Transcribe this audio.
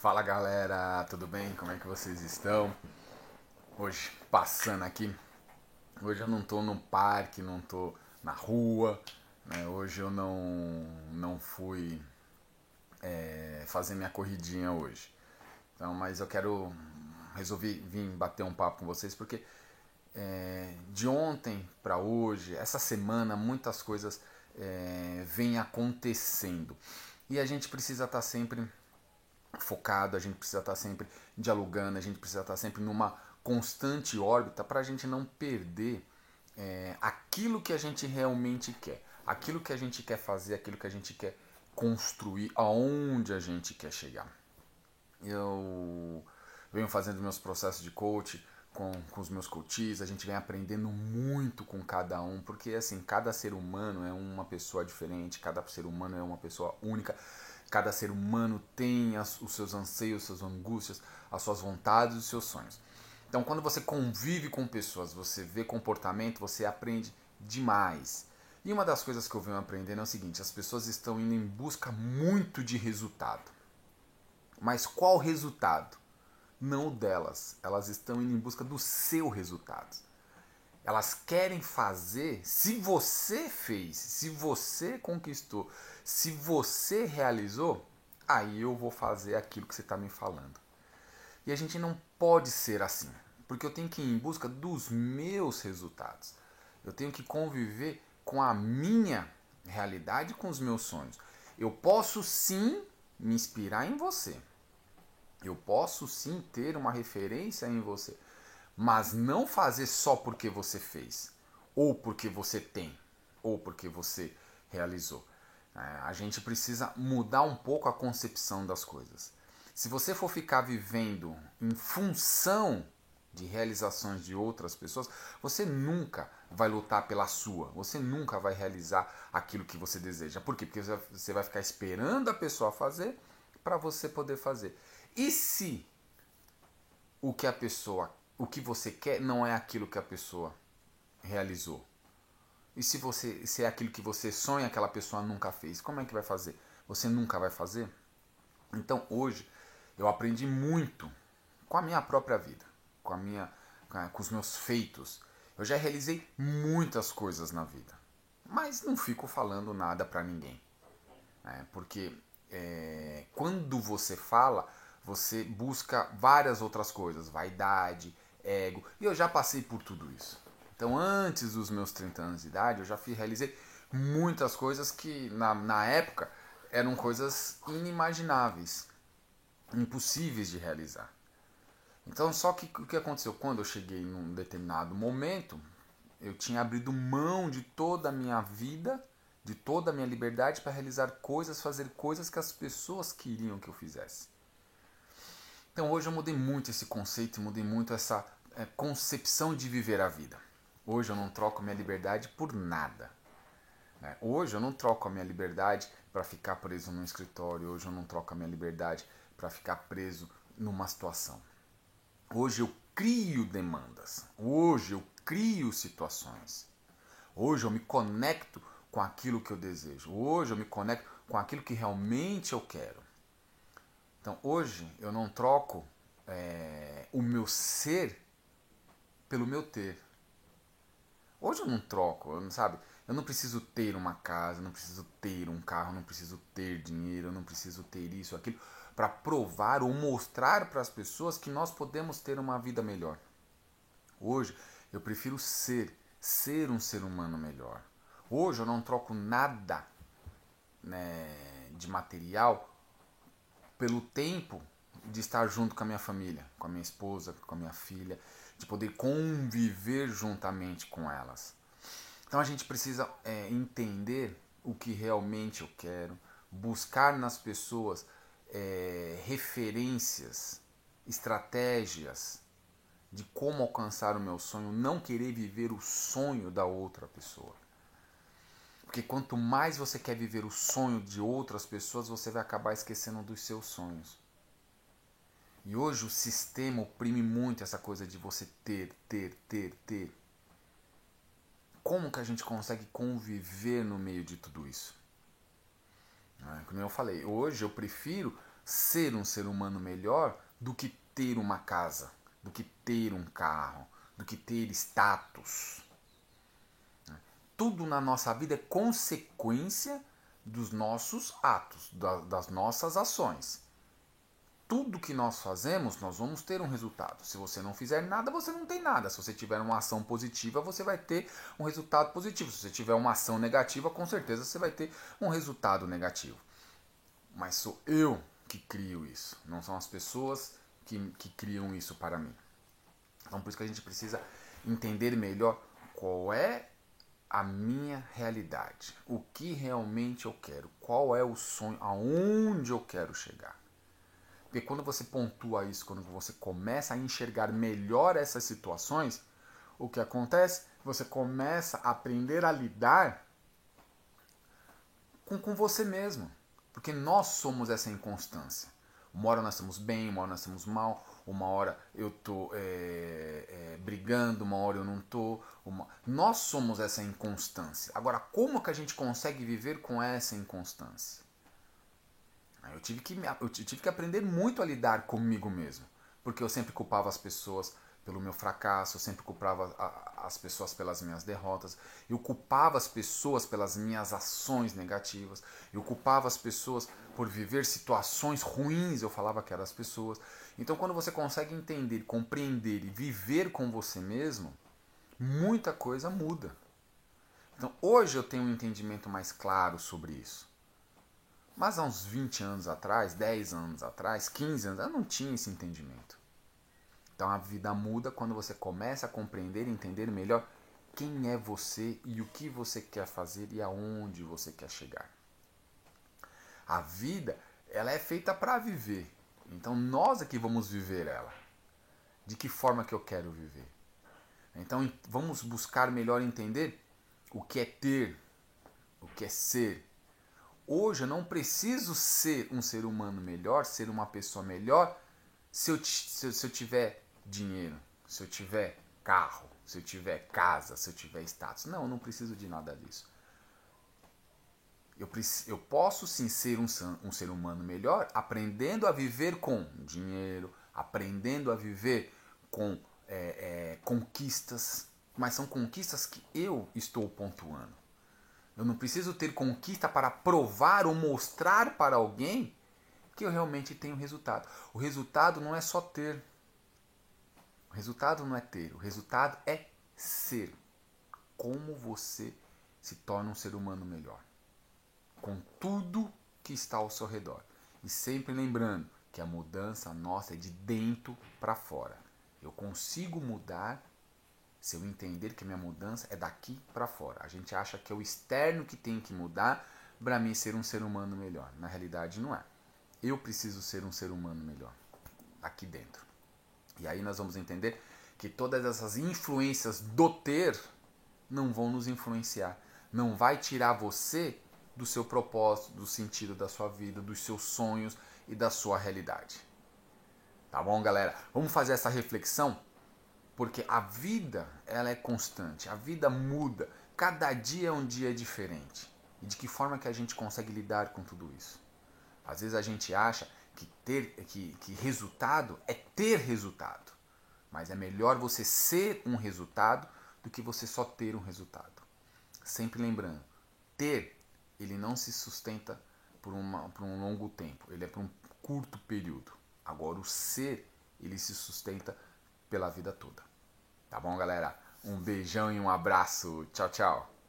Fala galera, tudo bem? Como é que vocês estão? Hoje passando aqui. Hoje eu não tô no parque, não tô na rua. Né? Hoje eu não, não fui é, fazer minha corridinha hoje. Então, mas eu quero resolvi vir bater um papo com vocês porque é, de ontem para hoje, essa semana, muitas coisas é, vêm acontecendo e a gente precisa estar tá sempre focado, a gente precisa estar tá sempre dialogando, a gente precisa estar tá sempre numa constante órbita para a gente não perder é, aquilo que a gente realmente quer, aquilo que a gente quer fazer, aquilo que a gente quer construir, aonde a gente quer chegar. Eu venho fazendo meus processos de coach com, com os meus coaches, a gente vem aprendendo muito com cada um, porque assim, cada ser humano é uma pessoa diferente, cada ser humano é uma pessoa única, cada ser humano tem as, os seus anseios, suas angústias, as suas vontades e os seus sonhos. Então, quando você convive com pessoas, você vê comportamento, você aprende demais. E uma das coisas que eu venho aprendendo é o seguinte: as pessoas estão indo em busca muito de resultado. Mas qual resultado? não o delas. Elas estão indo em busca do seu resultado. Elas querem fazer se você fez, se você conquistou, se você realizou, aí eu vou fazer aquilo que você está me falando. E a gente não pode ser assim, porque eu tenho que ir em busca dos meus resultados. Eu tenho que conviver com a minha realidade, com os meus sonhos. Eu posso sim me inspirar em você. Eu posso sim ter uma referência em você, mas não fazer só porque você fez, ou porque você tem, ou porque você realizou. É, a gente precisa mudar um pouco a concepção das coisas. Se você for ficar vivendo em função de realizações de outras pessoas, você nunca vai lutar pela sua, você nunca vai realizar aquilo que você deseja. Por quê? Porque você vai ficar esperando a pessoa fazer para você poder fazer. E se o que a pessoa, o que você quer não é aquilo que a pessoa realizou? E se você, se é aquilo que você sonha aquela pessoa nunca fez, como é que vai fazer? Você nunca vai fazer? Então hoje eu aprendi muito com a minha própria vida, com a minha, com os meus feitos. Eu já realizei muitas coisas na vida, mas não fico falando nada para ninguém, né? porque é, quando você fala você busca várias outras coisas, vaidade, ego, e eu já passei por tudo isso. Então, antes dos meus 30 anos de idade, eu já fiz, realizei muitas coisas que na, na época eram coisas inimagináveis, impossíveis de realizar. Então, só que o que aconteceu? Quando eu cheguei num determinado momento, eu tinha abrido mão de toda a minha vida, de toda a minha liberdade para realizar coisas, fazer coisas que as pessoas queriam que eu fizesse. Então hoje eu mudei muito esse conceito, mudei muito essa é, concepção de viver a vida. Hoje eu não troco minha liberdade por nada. Né? Hoje eu não troco a minha liberdade para ficar preso num escritório. Hoje eu não troco a minha liberdade para ficar preso numa situação. Hoje eu crio demandas. Hoje eu crio situações. Hoje eu me conecto com aquilo que eu desejo. Hoje eu me conecto com aquilo que realmente eu quero. Então hoje eu não troco é, o meu ser pelo meu ter. Hoje eu não troco, sabe? Eu não preciso ter uma casa, não preciso ter um carro, não preciso ter dinheiro, não preciso ter isso, aquilo, para provar ou mostrar para as pessoas que nós podemos ter uma vida melhor. Hoje eu prefiro ser, ser um ser humano melhor. Hoje eu não troco nada né, de material pelo tempo de estar junto com a minha família, com a minha esposa, com a minha filha, de poder conviver juntamente com elas. Então a gente precisa é, entender o que realmente eu quero, buscar nas pessoas é, referências, estratégias de como alcançar o meu sonho, não querer viver o sonho da outra pessoa. Porque quanto mais você quer viver o sonho de outras pessoas, você vai acabar esquecendo dos seus sonhos. E hoje o sistema oprime muito essa coisa de você ter, ter, ter, ter. Como que a gente consegue conviver no meio de tudo isso? É, como eu falei, hoje eu prefiro ser um ser humano melhor do que ter uma casa, do que ter um carro, do que ter status. Tudo na nossa vida é consequência dos nossos atos, das nossas ações. Tudo que nós fazemos, nós vamos ter um resultado. Se você não fizer nada, você não tem nada. Se você tiver uma ação positiva, você vai ter um resultado positivo. Se você tiver uma ação negativa, com certeza você vai ter um resultado negativo. Mas sou eu que crio isso, não são as pessoas que, que criam isso para mim. Então por isso que a gente precisa entender melhor qual é a minha realidade, o que realmente eu quero, qual é o sonho, aonde eu quero chegar. Porque quando você pontua isso, quando você começa a enxergar melhor essas situações, o que acontece? Você começa a aprender a lidar com, com você mesmo. Porque nós somos essa inconstância. Uma hora nós estamos bem, uma hora nós estamos mal, uma hora eu tô é, é, brigando, uma hora eu não tô. Uma... Nós somos essa inconstância. Agora, como que a gente consegue viver com essa inconstância? Eu tive que, eu tive que aprender muito a lidar comigo mesmo, porque eu sempre culpava as pessoas pelo meu fracasso, eu sempre culpava as pessoas pelas minhas derrotas, eu culpava as pessoas pelas minhas ações negativas, eu culpava as pessoas por viver situações ruins, eu falava que eram as pessoas. Então, quando você consegue entender, compreender e viver com você mesmo, muita coisa muda. Então, hoje eu tenho um entendimento mais claro sobre isso. Mas há uns 20 anos atrás, 10 anos atrás, 15 anos, eu não tinha esse entendimento. Então a vida muda quando você começa a compreender e entender melhor quem é você e o que você quer fazer e aonde você quer chegar. A vida, ela é feita para viver. Então nós é que vamos viver ela. De que forma que eu quero viver? Então vamos buscar melhor entender o que é ter, o que é ser. Hoje eu não preciso ser um ser humano melhor, ser uma pessoa melhor, se eu, se eu, se eu tiver dinheiro, se eu tiver carro, se eu tiver casa, se eu tiver status. Não, eu não preciso de nada disso. Eu, eu posso sim ser um, um ser humano melhor aprendendo a viver com dinheiro, aprendendo a viver com é, é, conquistas, mas são conquistas que eu estou pontuando. Eu não preciso ter conquista para provar ou mostrar para alguém que eu realmente tenho resultado. O resultado não é só ter. O resultado não é ter, o resultado é ser. Como você se torna um ser humano melhor. Com tudo que está ao seu redor. E sempre lembrando que a mudança nossa é de dentro para fora. Eu consigo mudar se eu entender que a minha mudança é daqui para fora. A gente acha que é o externo que tem que mudar para mim ser um ser humano melhor. Na realidade, não é. Eu preciso ser um ser humano melhor aqui dentro. E aí nós vamos entender que todas essas influências do ter não vão nos influenciar. Não vai tirar você do seu propósito, do sentido da sua vida, dos seus sonhos e da sua realidade. Tá bom, galera? Vamos fazer essa reflexão? Porque a vida, ela é constante, a vida muda. Cada dia é um dia diferente. E de que forma que a gente consegue lidar com tudo isso? Às vezes a gente acha que ter que, que resultado é ter resultado. Mas é melhor você ser um resultado do que você só ter um resultado. Sempre lembrando, ter ele não se sustenta por, uma, por um longo tempo, ele é por um curto período. Agora o ser, ele se sustenta pela vida toda. Tá bom, galera? Um beijão e um abraço. Tchau, tchau.